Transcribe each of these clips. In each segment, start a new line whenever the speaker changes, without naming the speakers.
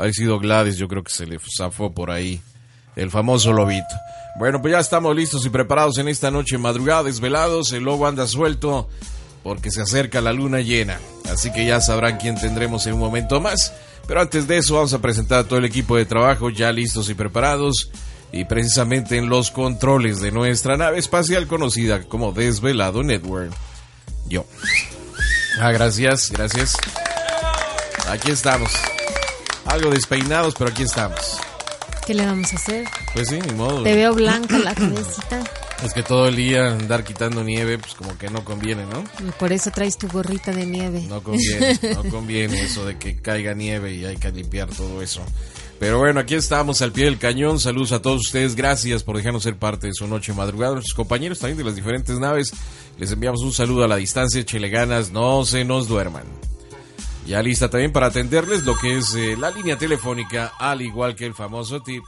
Ha sido Gladys, yo creo que se le zafó por ahí el famoso lobito. Bueno, pues ya estamos listos y preparados en esta noche madrugada, desvelados. El lobo anda suelto porque se acerca la luna llena. Así que ya sabrán quién tendremos en un momento más. Pero antes de eso vamos a presentar a todo el equipo de trabajo ya listos y preparados. Y precisamente en los controles de nuestra nave espacial conocida como Desvelado Network. Yo. Ah, gracias, gracias. Aquí estamos. Algo despeinados, pero aquí estamos.
¿Qué le vamos a hacer?
Pues sí, ni modo.
Te veo blanca la cabecita.
Es que todo el día andar quitando nieve, pues como que no conviene, ¿no?
Por eso traes tu gorrita de nieve.
No conviene, no conviene eso de que caiga nieve y hay que limpiar todo eso. Pero bueno, aquí estamos al pie del cañón. Saludos a todos ustedes. Gracias por dejarnos ser parte de su noche madrugada. Nuestros compañeros también de las diferentes naves. Les enviamos un saludo a la distancia. Chele ganas, no se nos duerman. Ya lista también para atenderles lo que es eh, la línea telefónica, al igual que el famoso tip.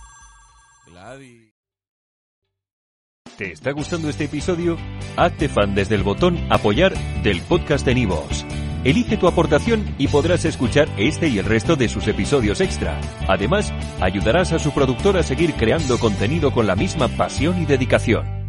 ¿Te está gustando este episodio? Hazte fan desde el botón Apoyar del podcast de Nivos. Elige tu aportación y podrás escuchar este y el resto de sus episodios extra. Además, ayudarás a su productor a seguir creando contenido con la misma pasión y dedicación.